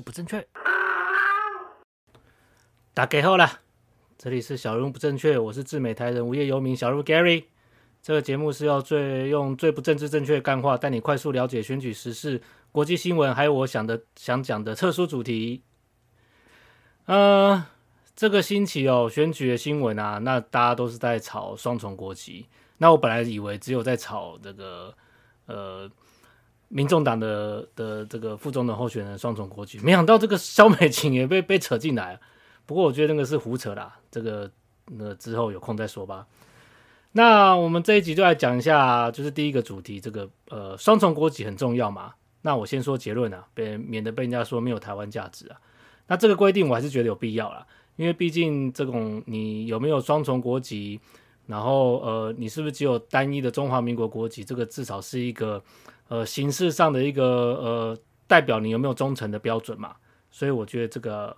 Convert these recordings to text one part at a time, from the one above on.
不正确。大家好啦，这里是小人物不正确，我是自美台人无业游民小人物 Gary。这个节目是要最用最不政治正确的干话，带你快速了解选举时事、国际新闻，还有我想的想讲的特殊主题。呃，这个星期哦，选举的新闻啊，那大家都是在炒双重国籍。那我本来以为只有在炒这个呃。民众党的的这个副总统候选人双重国籍，没想到这个萧美琴也被被扯进来。不过我觉得那个是胡扯啦，这个那之后有空再说吧。那我们这一集就来讲一下，就是第一个主题，这个呃双重国籍很重要嘛。那我先说结论啊，别免得被人家说没有台湾价值啊。那这个规定我还是觉得有必要啦，因为毕竟这种你有没有双重国籍，然后呃你是不是只有单一的中华民国国籍，这个至少是一个。呃，形式上的一个呃，代表你有没有忠诚的标准嘛？所以我觉得这个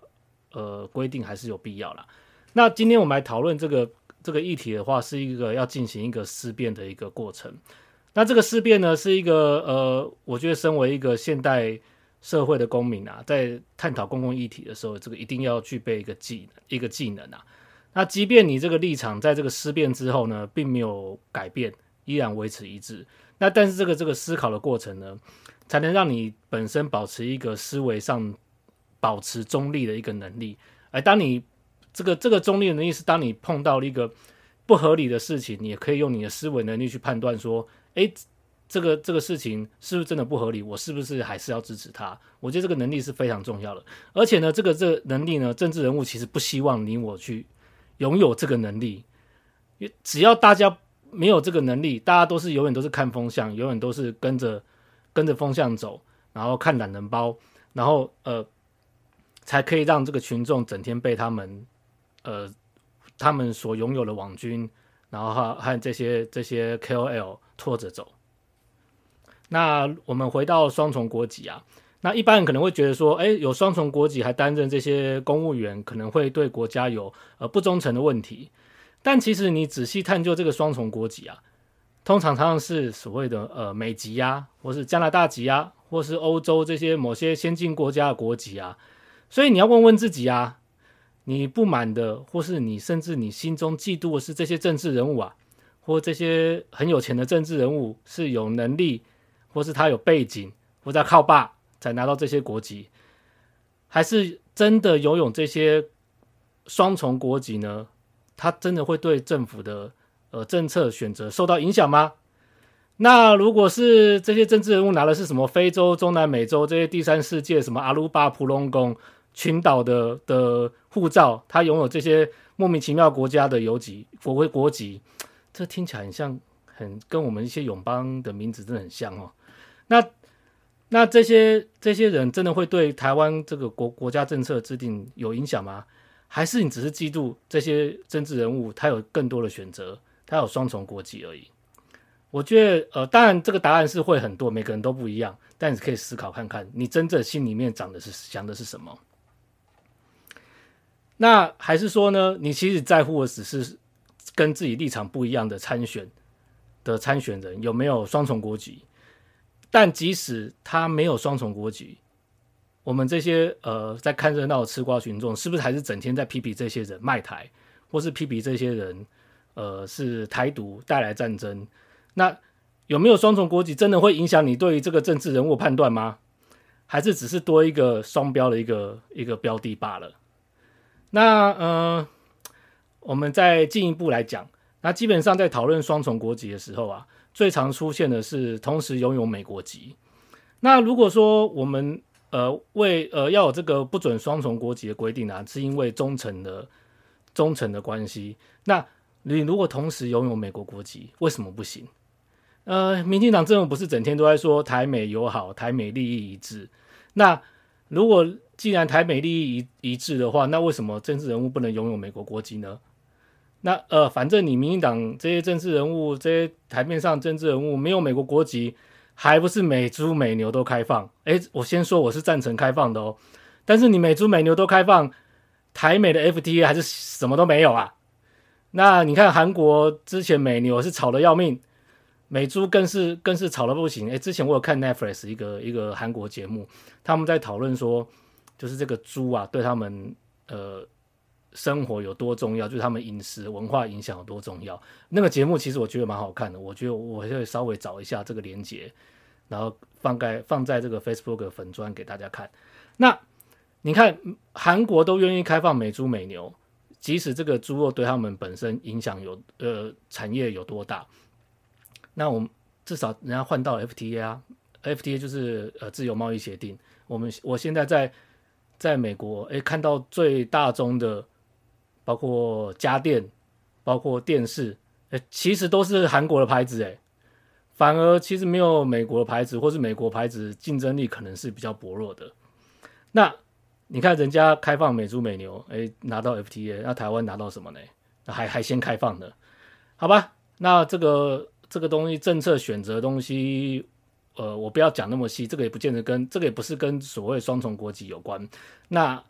呃规定还是有必要啦。那今天我们来讨论这个这个议题的话，是一个要进行一个思辨的一个过程。那这个思辨呢，是一个呃，我觉得身为一个现代社会的公民啊，在探讨公共议题的时候，这个一定要具备一个技能，一个技能啊。那即便你这个立场在这个思辨之后呢，并没有改变，依然维持一致。那但是这个这个思考的过程呢，才能让你本身保持一个思维上保持中立的一个能力。而当你这个这个中立的能力是，当你碰到了一个不合理的事情，你也可以用你的思维能力去判断说，诶，这个这个事情是不是真的不合理？我是不是还是要支持他？我觉得这个能力是非常重要的。而且呢，这个这个能力呢，政治人物其实不希望你我去拥有这个能力，只要大家。没有这个能力，大家都是永远都是看风向，永远都是跟着跟着风向走，然后看懒人包，然后呃，才可以让这个群众整天被他们呃他们所拥有的网军，然后和和这些这些 KOL 拖着走。那我们回到双重国籍啊，那一般人可能会觉得说，哎，有双重国籍还担任这些公务员，可能会对国家有呃不忠诚的问题。但其实你仔细探究这个双重国籍啊，通常常常是所谓的呃美籍啊，或是加拿大籍啊，或是欧洲这些某些先进国家的国籍啊。所以你要问问自己啊，你不满的，或是你甚至你心中嫉妒的是这些政治人物啊，或这些很有钱的政治人物是有能力，或是他有背景，或者靠爸才拿到这些国籍，还是真的拥有这些双重国籍呢？他真的会对政府的呃政策选择受到影响吗？那如果是这些政治人物拿的是什么非洲、中南美洲这些第三世界什么阿鲁巴、普隆宫群岛的的护照，他拥有这些莫名其妙国家的游籍国徽国籍，这听起来很像，很跟我们一些友邦的名字真的很像哦。那那这些这些人真的会对台湾这个国国家政策制定有影响吗？还是你只是嫉妒这些政治人物，他有更多的选择，他有双重国籍而已。我觉得，呃，当然这个答案是会很多，每个人都不一样，但你可以思考看看，你真正心里面长的是想的是什么。那还是说呢，你其实在乎的只是跟自己立场不一样的参选的参选人有没有双重国籍？但即使他没有双重国籍。我们这些呃在看热闹的吃瓜群众，是不是还是整天在批评这些人卖台，或是批评这些人呃是台独带来战争？那有没有双重国籍真的会影响你对于这个政治人物判断吗？还是只是多一个双标的一个一个标的罢了？那呃，我们再进一步来讲，那基本上在讨论双重国籍的时候啊，最常出现的是同时拥有美国籍。那如果说我们呃，为呃要有这个不准双重国籍的规定啊，是因为忠诚的忠诚的关系。那你如果同时拥有美国国籍，为什么不行？呃，民进党政府不是整天都在说台美友好、台美利益一致？那如果既然台美利益一一致的话，那为什么政治人物不能拥有美国国籍呢？那呃，反正你民进党这些政治人物，这些台面上政治人物没有美国国籍。还不是美猪美牛都开放？诶，我先说我是赞成开放的哦。但是你美猪美牛都开放，台美的 FTA 还是什么都没有啊？那你看韩国之前美牛是吵得要命，美猪更是更是吵得不行。哎，之前我有看 Netflix 一个一个韩国节目，他们在讨论说，就是这个猪啊，对他们呃生活有多重要，就是他们饮食文化影响有多重要。那个节目其实我觉得蛮好看的，我觉得我会稍微找一下这个连接，然后放在放在这个 Facebook 粉专给大家看。那你看，韩国都愿意开放美猪美牛，即使这个猪肉对他们本身影响有呃产业有多大，那我们至少人家换到 FTA 啊，FTA 就是呃自由贸易协定。我们我现在在在美国，诶，看到最大宗的，包括家电，包括电视，诶，其实都是韩国的牌子，诶，反而其实没有美国的牌子，或是美国牌子竞争力可能是比较薄弱的。那你看人家开放美猪美牛，哎，拿到 FTA，那台湾拿到什么呢？还还先开放的，好吧？那这个这个东西政策选择东西，呃，我不要讲那么细，这个也不见得跟这个也不是跟所谓双重国籍有关。那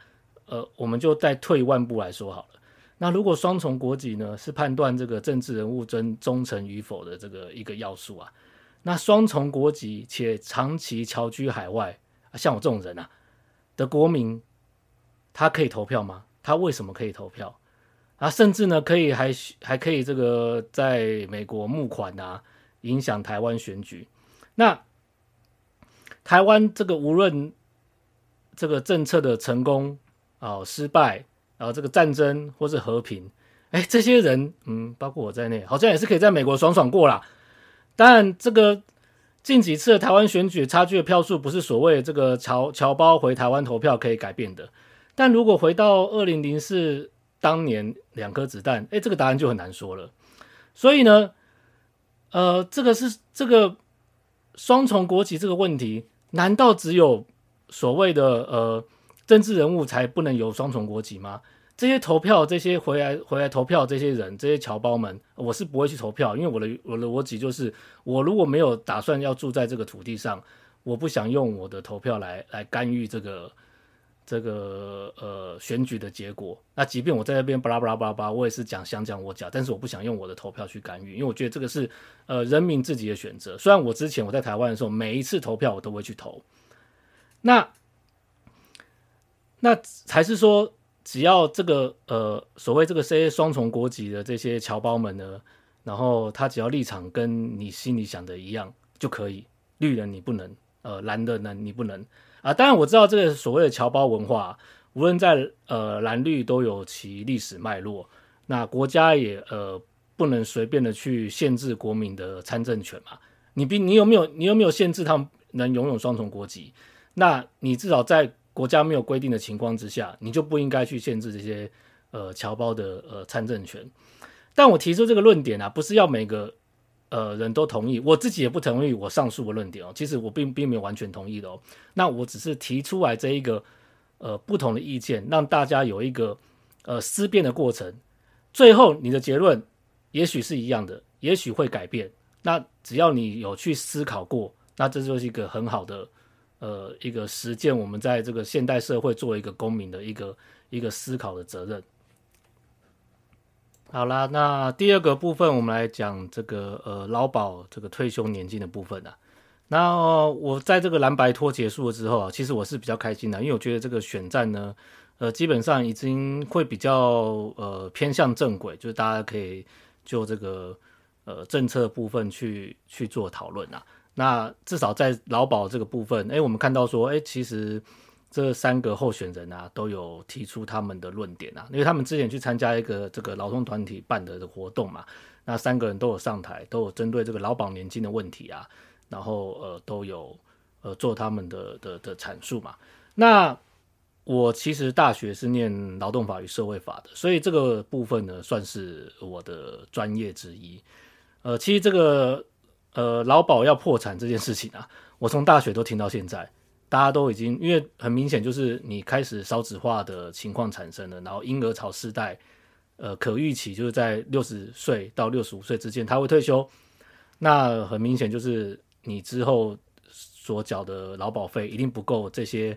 呃，我们就再退一万步来说好了。那如果双重国籍呢，是判断这个政治人物真忠诚与否的这个一个要素啊。那双重国籍且长期侨居海外，像我这种人啊的国民。他可以投票吗？他为什么可以投票？啊，甚至呢，可以还还可以这个在美国募款啊，影响台湾选举。那台湾这个无论这个政策的成功啊、失败，然后这个战争或是和平，哎，这些人，嗯，包括我在内，好像也是可以在美国爽爽过啦。当然，这个近几次台湾选举差距的票数，不是所谓这个侨侨胞回台湾投票可以改变的。但如果回到二零零四当年两颗子弹，哎，这个答案就很难说了。所以呢，呃，这个是这个双重国籍这个问题，难道只有所谓的呃政治人物才不能有双重国籍吗？这些投票，这些回来回来投票这些人，这些侨胞们，我是不会去投票，因为我的我的逻辑就是，我如果没有打算要住在这个土地上，我不想用我的投票来来干预这个。这个呃选举的结果，那即便我在那边巴拉巴拉巴拉，我也是讲想讲我讲，但是我不想用我的投票去干预，因为我觉得这个是呃人民自己的选择。虽然我之前我在台湾的时候，每一次投票我都会去投，那那还是说，只要这个呃所谓这个 CA 双重国籍的这些侨胞们呢，然后他只要立场跟你心里想的一样就可以，绿人你不能，呃蓝的呢你不能。啊，当然我知道这个所谓的侨胞文化，无论在呃蓝绿都有其历史脉络。那国家也呃不能随便的去限制国民的参政权嘛。你比你有没有你有没有限制他们能拥有双重国籍？那你至少在国家没有规定的情况之下，你就不应该去限制这些呃侨胞的呃参政权。但我提出这个论点啊，不是要每个。呃，人都同意，我自己也不同意我上述的论点哦。其实我并并没有完全同意的哦。那我只是提出来这一个呃不同的意见，让大家有一个呃思辨的过程。最后你的结论也许是一样的，也许会改变。那只要你有去思考过，那这就是一个很好的呃一个实践我们在这个现代社会作为一个公民的一个一个思考的责任。好啦，那第二个部分我们来讲这个呃劳保这个退休年金的部分啊。那、我在这个蓝白拖结束了之后啊，其实我是比较开心的，因为我觉得这个选战呢，呃，基本上已经会比较呃偏向正轨，就是大家可以就这个呃政策部分去去做讨论啊。那至少在劳保这个部分，诶，我们看到说，诶，其实。这三个候选人啊，都有提出他们的论点啊，因为他们之前去参加一个这个劳动团体办的活动嘛，那三个人都有上台，都有针对这个劳保年金的问题啊，然后呃都有呃做他们的的的阐述嘛。那我其实大学是念劳动法与社会法的，所以这个部分呢算是我的专业之一。呃，其实这个呃劳保要破产这件事情啊，我从大学都听到现在。大家都已经，因为很明显就是你开始少子化的情况产生了，然后婴儿潮世代，呃，可预期就是在六十岁到六十五岁之间他会退休，那很明显就是你之后所缴的劳保费一定不够这些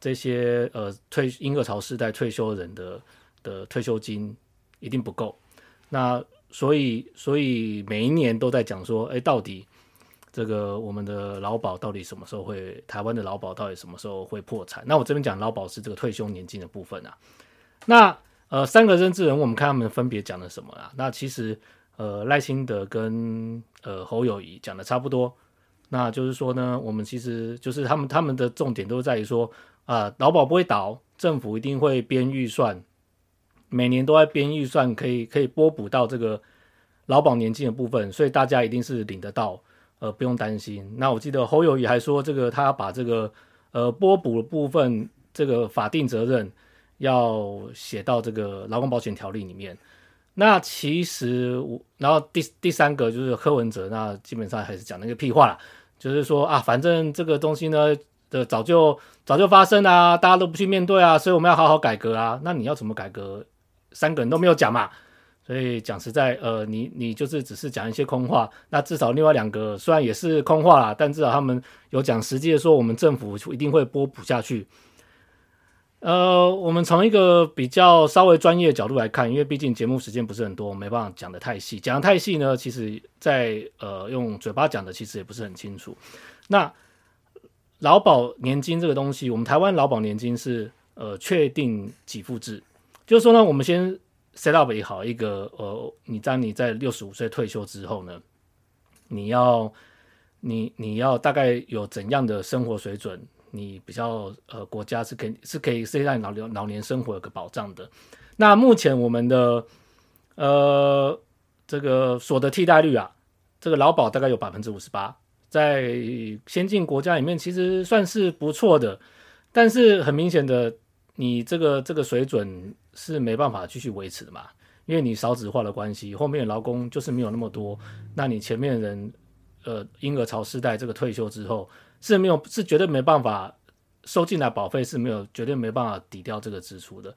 这些呃退婴儿潮世代退休人的的退休金一定不够，那所以所以每一年都在讲说，哎，到底这个我们的劳保到底什么时候会，台湾的劳保到底什么时候会破产？那我这边讲劳保是这个退休年金的部分啊。那呃，三个认知人，我们看他们分别讲了什么啊？那其实呃，赖清德跟呃侯友谊讲的差不多。那就是说呢，我们其实就是他们他们的重点都在于说啊，劳保不会倒，政府一定会编预算，每年都在编预算，可以可以拨补到这个劳保年金的部分，所以大家一定是领得到，呃，不用担心。那我记得侯友宜还说，这个他把这个呃拨补的部分，这个法定责任要写到这个劳工保险条例里面。那其实我，然后第第三个就是柯文哲，那基本上还是讲那个屁话啦，就是说啊，反正这个东西呢的早就早就发生啊，大家都不去面对啊，所以我们要好好改革啊。那你要怎么改革？三个人都没有讲嘛，所以讲实在，呃，你你就是只是讲一些空话。那至少另外两个虽然也是空话啦，但至少他们有讲实际的说，我们政府一定会拨补下去。呃，我们从一个比较稍微专业的角度来看，因为毕竟节目时间不是很多，没办法讲得太细。讲得太细呢，其实在呃用嘴巴讲的其实也不是很清楚。那劳保年金这个东西，我们台湾劳保年金是呃确定给付制，就是说呢，我们先 set up 也好一个呃，你当你在六十五岁退休之后呢，你要你你要大概有怎样的生活水准？你比较呃，国家是可以是可以是在老年老年生活有个保障的。那目前我们的呃这个所得替代率啊，这个劳保大概有百分之五十八，在先进国家里面其实算是不错的。但是很明显的，你这个这个水准是没办法继续维持的嘛，因为你少子化的关系，后面劳工就是没有那么多。那你前面人呃婴儿潮世代这个退休之后。是没有，是绝对没办法收进来保费是没有，绝对没办法抵掉这个支出的。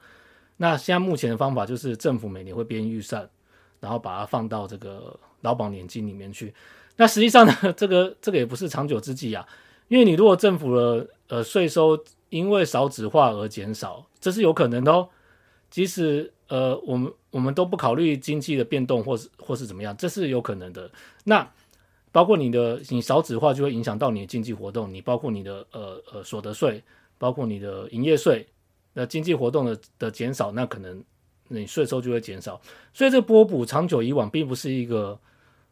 那现在目前的方法就是政府每年会编预算，然后把它放到这个劳保年金里面去。那实际上呢，这个这个也不是长久之计啊，因为你如果政府的呃税收因为少子化而减少，这是有可能的哦。即使呃我们我们都不考虑经济的变动或是或是怎么样，这是有可能的。那包括你的你少子化就会影响到你的经济活动，你包括你的呃呃所得税，包括你的营业税，那经济活动的的减少，那可能你税收就会减少，所以这波补长久以往并不是一个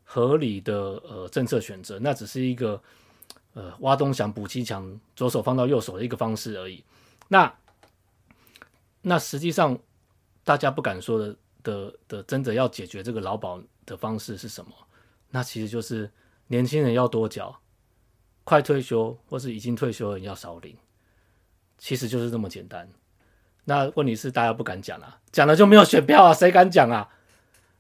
合理的呃政策选择，那只是一个呃挖东墙补西墙，左手放到右手的一个方式而已。那那实际上大家不敢说的的的真的要解决这个劳保的方式是什么？那其实就是。年轻人要多缴，快退休或是已经退休的人要少领，其实就是这么简单。那问题是大家不敢讲啊，讲了就没有选票啊，谁敢讲啊？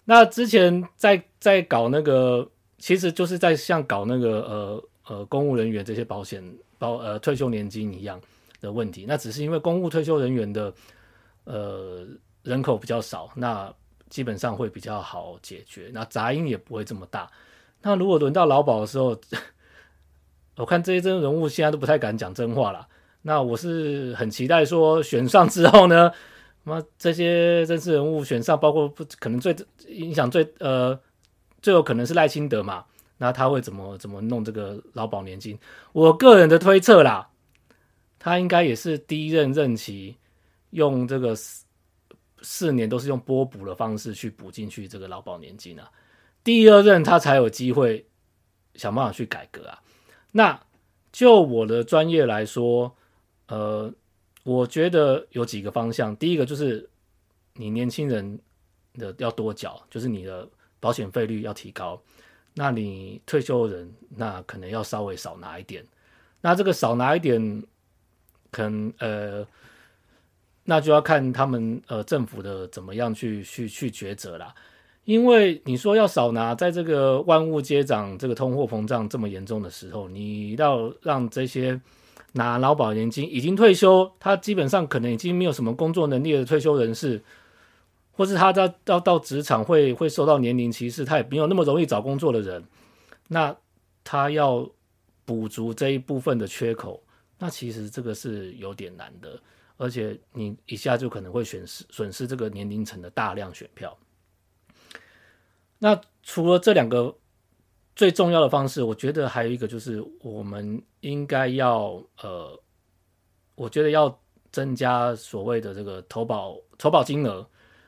那之前在在搞那个，其实就是在像搞那个呃呃公务人员这些保险保呃退休年金一样的问题。那只是因为公务退休人员的呃人口比较少，那基本上会比较好解决，那杂音也不会这么大。那如果轮到劳保的时候，我看这些真人物现在都不太敢讲真话了。那我是很期待说选上之后呢，那这些政治人物选上，包括不可能最影响最呃最有可能是赖清德嘛？那他会怎么怎么弄这个劳保年金？我个人的推测啦，他应该也是第一任任期用这个四四年都是用拨补的方式去补进去这个劳保年金啊。第二任他才有机会想办法去改革啊。那就我的专业来说，呃，我觉得有几个方向。第一个就是你年轻人的要多缴，就是你的保险费率要提高。那你退休人那可能要稍微少拿一点。那这个少拿一点，可能呃，那就要看他们呃政府的怎么样去去去抉择啦。因为你说要少拿，在这个万物皆涨、这个通货膨胀这么严重的时候，你要让这些拿劳保年金已经退休，他基本上可能已经没有什么工作能力的退休人士，或是他到到到职场会会受到年龄歧视，他也没有那么容易找工作的人，那他要补足这一部分的缺口，那其实这个是有点难的，而且你一下就可能会损失损失这个年龄层的大量选票。那除了这两个最重要的方式，我觉得还有一个就是我们应该要呃，我觉得要增加所谓的这个投保投保金额。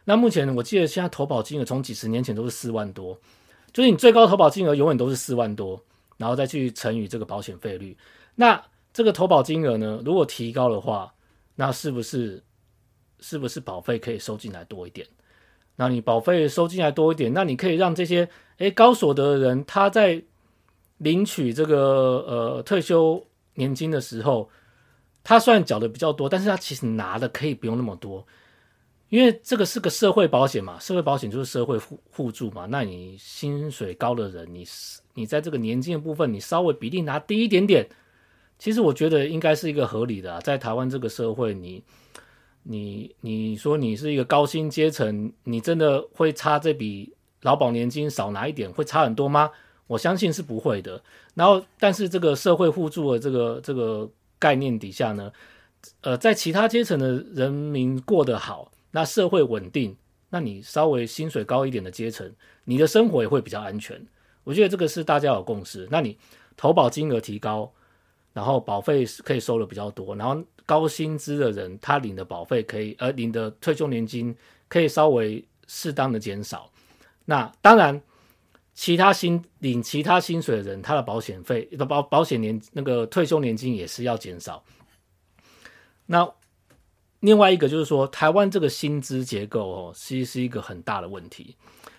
那目前我记得现在投保金额从几十年前都是四万多，就是你最高投保金额永远都是四万多，然后再去乘以这个保险费率。那这个投保金额呢，如果提高的话，那是不是是不是保费可以收进来多一点？那你保费收进来多一点，那你可以让这些诶高所得的人，他在领取这个呃退休年金的时候，他虽然缴的比较多，但是他其实拿的可以不用那么多，因为这个是个社会保险嘛，社会保险就是社会互互助嘛。那你薪水高的人，你你在这个年金的部分，你稍微比例拿低一点点，其实我觉得应该是一个合理的啊。在台湾这个社会，你。你你说你是一个高薪阶层，你真的会差这笔劳保年金少拿一点，会差很多吗？我相信是不会的。然后，但是这个社会互助的这个这个概念底下呢，呃，在其他阶层的人民过得好，那社会稳定，那你稍微薪水高一点的阶层，你的生活也会比较安全。我觉得这个是大家有共识。那你投保金额提高，然后保费可以收的比较多，然后。高薪资的人，他领的保费可以，呃，领的退休年金可以稍微适当的减少。那当然，其他薪领其他薪水的人，他的保险费保保险年那个退休年金也是要减少。那另外一个就是说，台湾这个薪资结构哦，其实是一个很大的问题。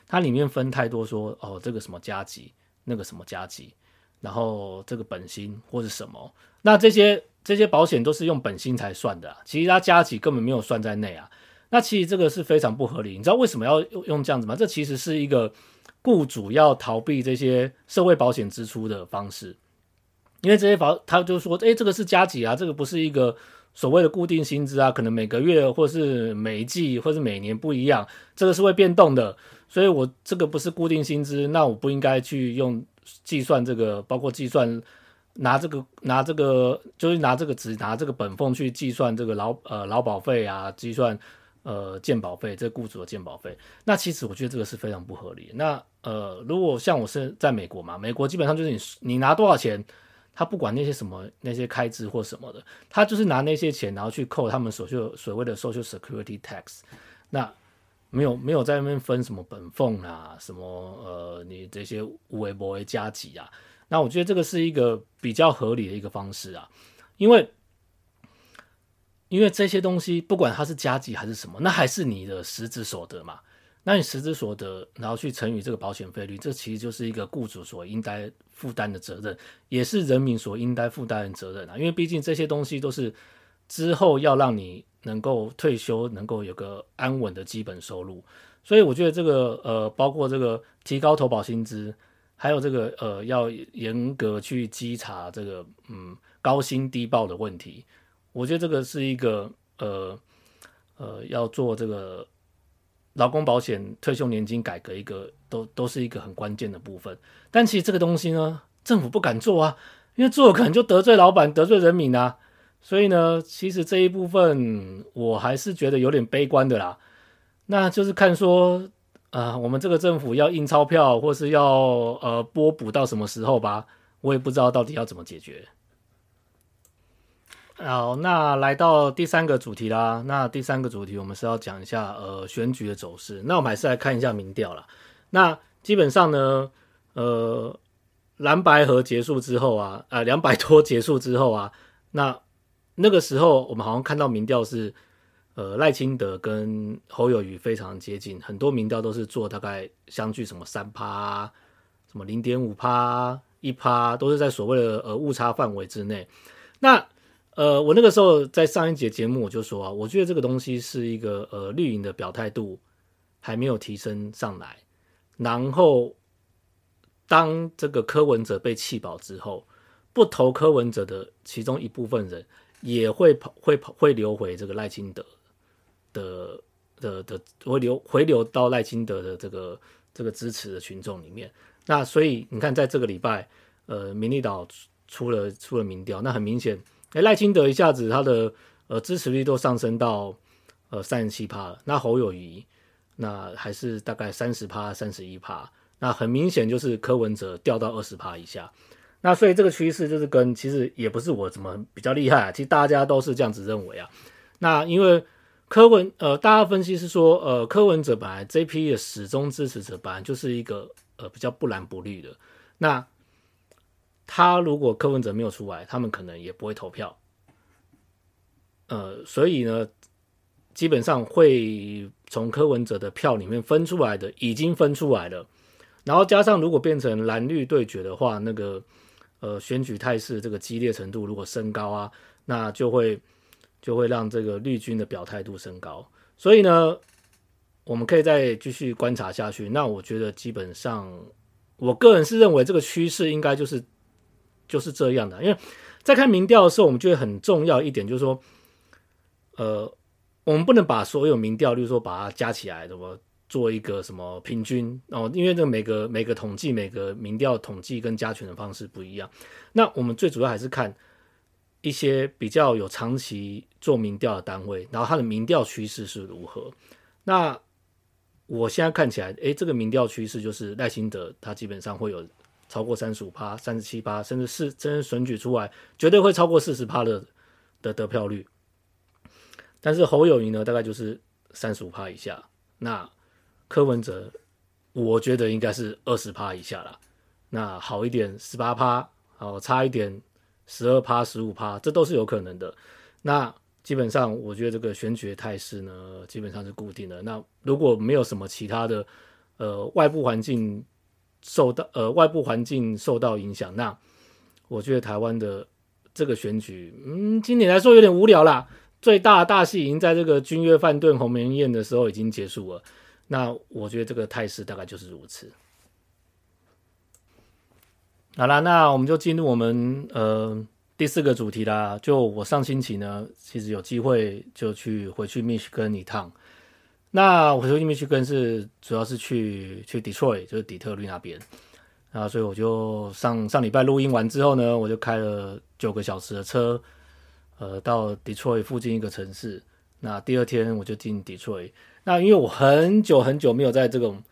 它里面分太多说，哦，这个什么加级，那个什么加级，然后这个本薪或者什么，那这些。这些保险都是用本薪才算的，其实它加级根本没有算在内啊。那其实这个是非常不合理。你知道为什么要用用这样子吗？这其实是一个雇主要逃避这些社会保险支出的方式。因为这些保，他就说，诶，这个是加级啊，这个不是一个所谓的固定薪资啊，可能每个月或是每一季或是每年不一样，这个是会变动的。所以我这个不是固定薪资，那我不应该去用计算这个，包括计算。拿这个拿这个就是拿这个只拿这个本俸去计算这个劳呃劳保费啊，计算呃健保费，这、雇主的健保费。那其实我觉得这个是非常不合理。那呃，如果像我是在美国嘛，美国基本上就是你你拿多少钱，他不管那些什么那些开支或什么的，他就是拿那些钱然后去扣他们所就所谓的 Social Security Tax。那没有没有在那边分什么本俸啊，什么呃你这些有的没的加给啊。那我觉得这个是一个比较合理的一个方式啊，因为因为这些东西不管它是加给还是什么，那还是你的实质所得嘛。那你实质所得，然后去乘以这个保险费率，这其实就是一个雇主所应该负担的责任，也是人民所应该负担的责任啊。因为毕竟这些东西都是之后要让你能够退休，能够有个安稳的基本收入。所以我觉得这个呃，包括这个提高投保薪资。还有这个呃，要严格去稽查这个嗯高薪低报的问题，我觉得这个是一个呃呃要做这个劳工保险退休年金改革一个都都是一个很关键的部分。但其实这个东西呢，政府不敢做啊，因为做了可能就得罪老板、得罪人民啊。所以呢，其实这一部分我还是觉得有点悲观的啦。那就是看说。啊、我们这个政府要印钞票，或是要呃拨补到什么时候吧？我也不知道到底要怎么解决。好，那来到第三个主题啦。那第三个主题，我们是要讲一下呃选举的走势。那我们还是来看一下民调啦。那基本上呢，呃蓝白合结束之后啊，呃两百多结束之后啊，那那个时候我们好像看到民调是。呃，赖清德跟侯友宜非常接近，很多民调都是做大概相距什么三趴，什么零点五趴、一趴，都是在所谓的呃误差范围之内。那呃，我那个时候在上一节节目我就说啊，我觉得这个东西是一个呃绿营的表态度还没有提升上来，然后当这个柯文哲被弃保之后，不投柯文哲的其中一部分人也会跑会跑会流回这个赖清德。的的的会流回流到赖清德的这个这个支持的群众里面，那所以你看，在这个礼拜，呃，民意岛出了出了民调，那很明显，哎，赖清德一下子他的呃支持率都上升到呃三十七趴了，那侯友谊那还是大概三十趴三十一趴，那很明显就是柯文哲掉到二十趴以下。那所以这个趋势就是跟其实也不是我怎么比较厉害啊，其实大家都是这样子认为啊。那因为柯文呃，大家分析是说，呃，柯文哲本来这批的始终支持者本来就是一个呃比较不蓝不绿的。那他如果柯文哲没有出来，他们可能也不会投票。呃，所以呢，基本上会从柯文哲的票里面分出来的已经分出来了，然后加上如果变成蓝绿对决的话，那个。呃，选举态势这个激烈程度如果升高啊，那就会就会让这个绿军的表态度升高。所以呢，我们可以再继续观察下去。那我觉得基本上，我个人是认为这个趋势应该就是就是这样的。因为在看民调的时候，我们觉得很重要一点就是说，呃，我们不能把所有民调，例如说把它加起来，怎么？做一个什么平均哦？因为这个每个每个统计每个民调统计跟加权的方式不一样。那我们最主要还是看一些比较有长期做民调的单位，然后它的民调趋势是如何。那我现在看起来，诶，这个民调趋势就是赖清德他基本上会有超过三十五趴、三十七趴，甚至是真选举出来绝对会超过四十趴的的得票率。但是侯友宜呢，大概就是三十五趴以下。那柯文哲，我觉得应该是二十趴以下了。那好一点十八趴，好差一点十二趴、十五趴，这都是有可能的。那基本上，我觉得这个选举的态势呢，基本上是固定的。那如果没有什么其他的呃外部环境受到呃外部环境受到影响，那我觉得台湾的这个选举，嗯，今年来说有点无聊啦。最大的大戏已经在这个君悦饭店鸿门宴的时候已经结束了。那我觉得这个态势大概就是如此。好啦，那我们就进入我们呃第四个主题啦。就我上星期呢，其实有机会就去回去密西根一趟。那我回去密西根是主要是去去 Detroit，就是底特律那边。然后所以我就上上礼拜录音完之后呢，我就开了九个小时的车，呃，到 Detroit 附近一个城市。那第二天我就进 Detroit。那因为我很久很久没有在这种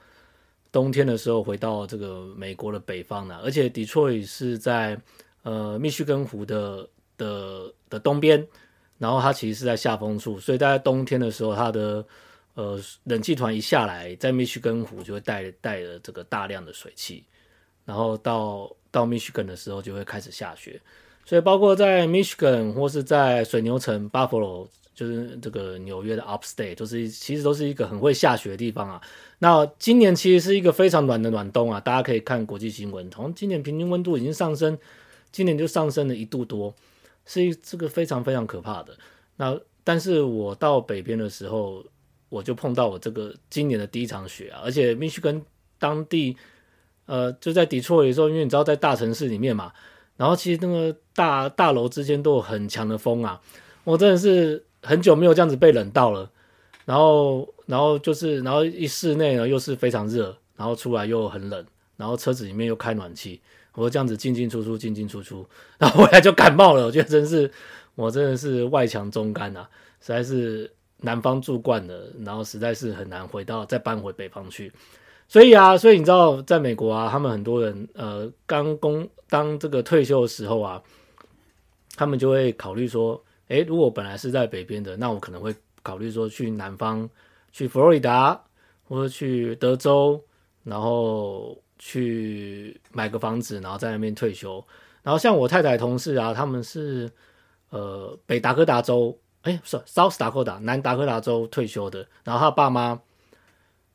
冬天的时候回到这个美国的北方了，而且 Detroit 是在呃密西根湖的的的东边，然后它其实是在下风处，所以大概冬天的时候，它的呃冷气团一下来，在密西根湖就会带带了这个大量的水汽，然后到到密西根的时候就会开始下雪，所以包括在密西根或是在水牛城 Buffalo。就是这个纽约的 Upstate，就是其实都是一个很会下雪的地方啊。那今年其实是一个非常暖的暖冬啊，大家可以看国际新闻，从今年平均温度已经上升，今年就上升了一度多，是这个非常非常可怕的。那但是我到北边的时候，我就碰到我这个今年的第一场雪啊，而且密西根当地，呃，就在底特律的时候，因为你知道在大城市里面嘛，然后其实那个大大楼之间都有很强的风啊，我真的是。很久没有这样子被冷到了，然后，然后就是，然后一室内呢又是非常热，然后出来又很冷，然后车子里面又开暖气，我这样子进进出出，进进出出，然后回来就感冒了。我觉得真是，我真的是外强中干啊，实在是南方住惯了，然后实在是很难回到再搬回北方去。所以啊，所以你知道，在美国啊，他们很多人呃刚工当这个退休的时候啊，他们就会考虑说。诶，如果本来是在北边的，那我可能会考虑说去南方，去佛罗里达或者去德州，然后去买个房子，然后在那边退休。然后像我太太同事啊，他们是呃北达科达州，诶，不是 South Dakota 南达科达州退休的。然后他爸妈，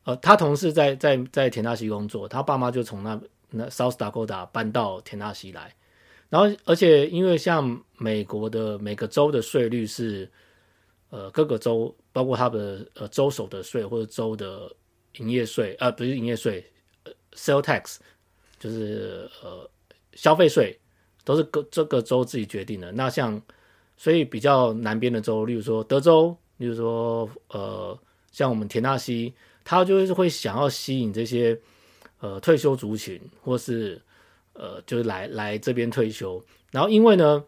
呃，他同事在在在田纳西工作，他爸妈就从那那 South Dakota 搬到田纳西来。然后，而且因为像美国的每个州的税率是，呃，各个州包括他的呃州首的税或者州的营业税，呃，不是营业税，呃，sale tax，就是呃消费税，都是各这个州自己决定的。那像，所以比较南边的州，例如说德州，例如说呃，像我们田纳西，他就是会想要吸引这些呃退休族群，或是。呃，就是来来这边退休，然后因为呢，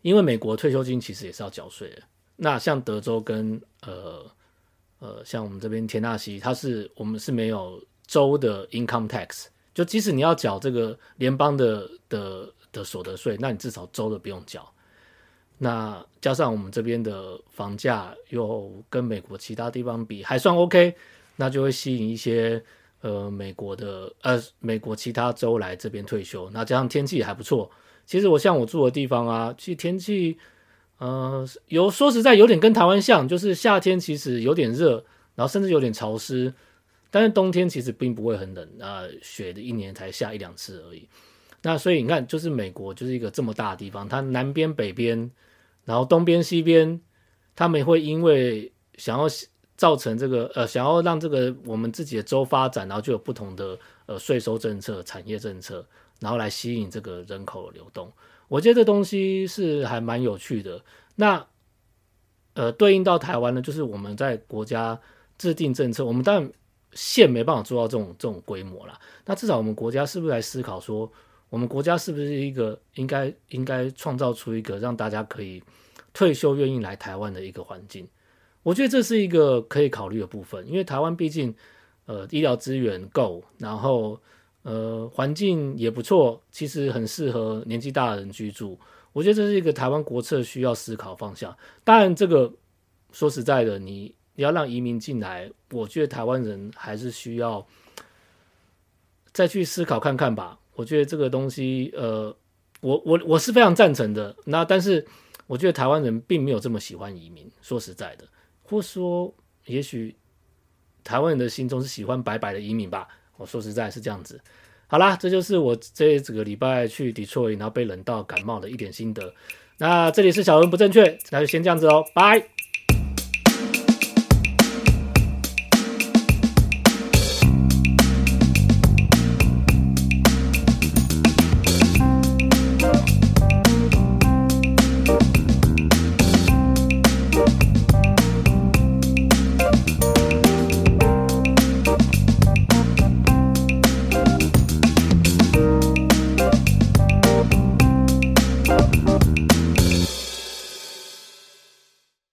因为美国退休金其实也是要缴税的。那像德州跟呃呃，像我们这边田纳西，它是我们是没有州的 income tax，就即使你要缴这个联邦的的的所得税，那你至少州的不用缴。那加上我们这边的房价又跟美国其他地方比还算 OK，那就会吸引一些呃美国的呃美国其他州来这边退休。那加上天气也还不错，其实我像我住的地方啊，其实天气呃有说实在有点跟台湾像，就是夏天其实有点热，然后甚至有点潮湿，但是冬天其实并不会很冷啊，雪的一年才下一两次而已。那所以你看，就是美国就是一个这么大的地方，它南边北边。然后东边西边，他们会因为想要造成这个呃，想要让这个我们自己的州发展，然后就有不同的呃税收政策、产业政策，然后来吸引这个人口流动。我觉得这东西是还蛮有趣的。那呃，对应到台湾呢，就是我们在国家制定政策，我们当然县没办法做到这种这种规模啦。那至少我们国家是不是来思考说？我们国家是不是一个应该应该创造出一个让大家可以退休愿意来台湾的一个环境？我觉得这是一个可以考虑的部分，因为台湾毕竟呃医疗资源够，然后呃环境也不错，其实很适合年纪大的人居住。我觉得这是一个台湾国策需要思考方向。当然，这个说实在的，你你要让移民进来，我觉得台湾人还是需要再去思考看看吧。我觉得这个东西，呃，我我我是非常赞成的。那但是，我觉得台湾人并没有这么喜欢移民。说实在的，或说，也许台湾人的心中是喜欢白白的移民吧。我说实在是这样子。好啦，这就是我这几个礼拜去 Detroit，然后被冷到感冒的一点心得。那这里是小文不正确，那就先这样子哦，拜。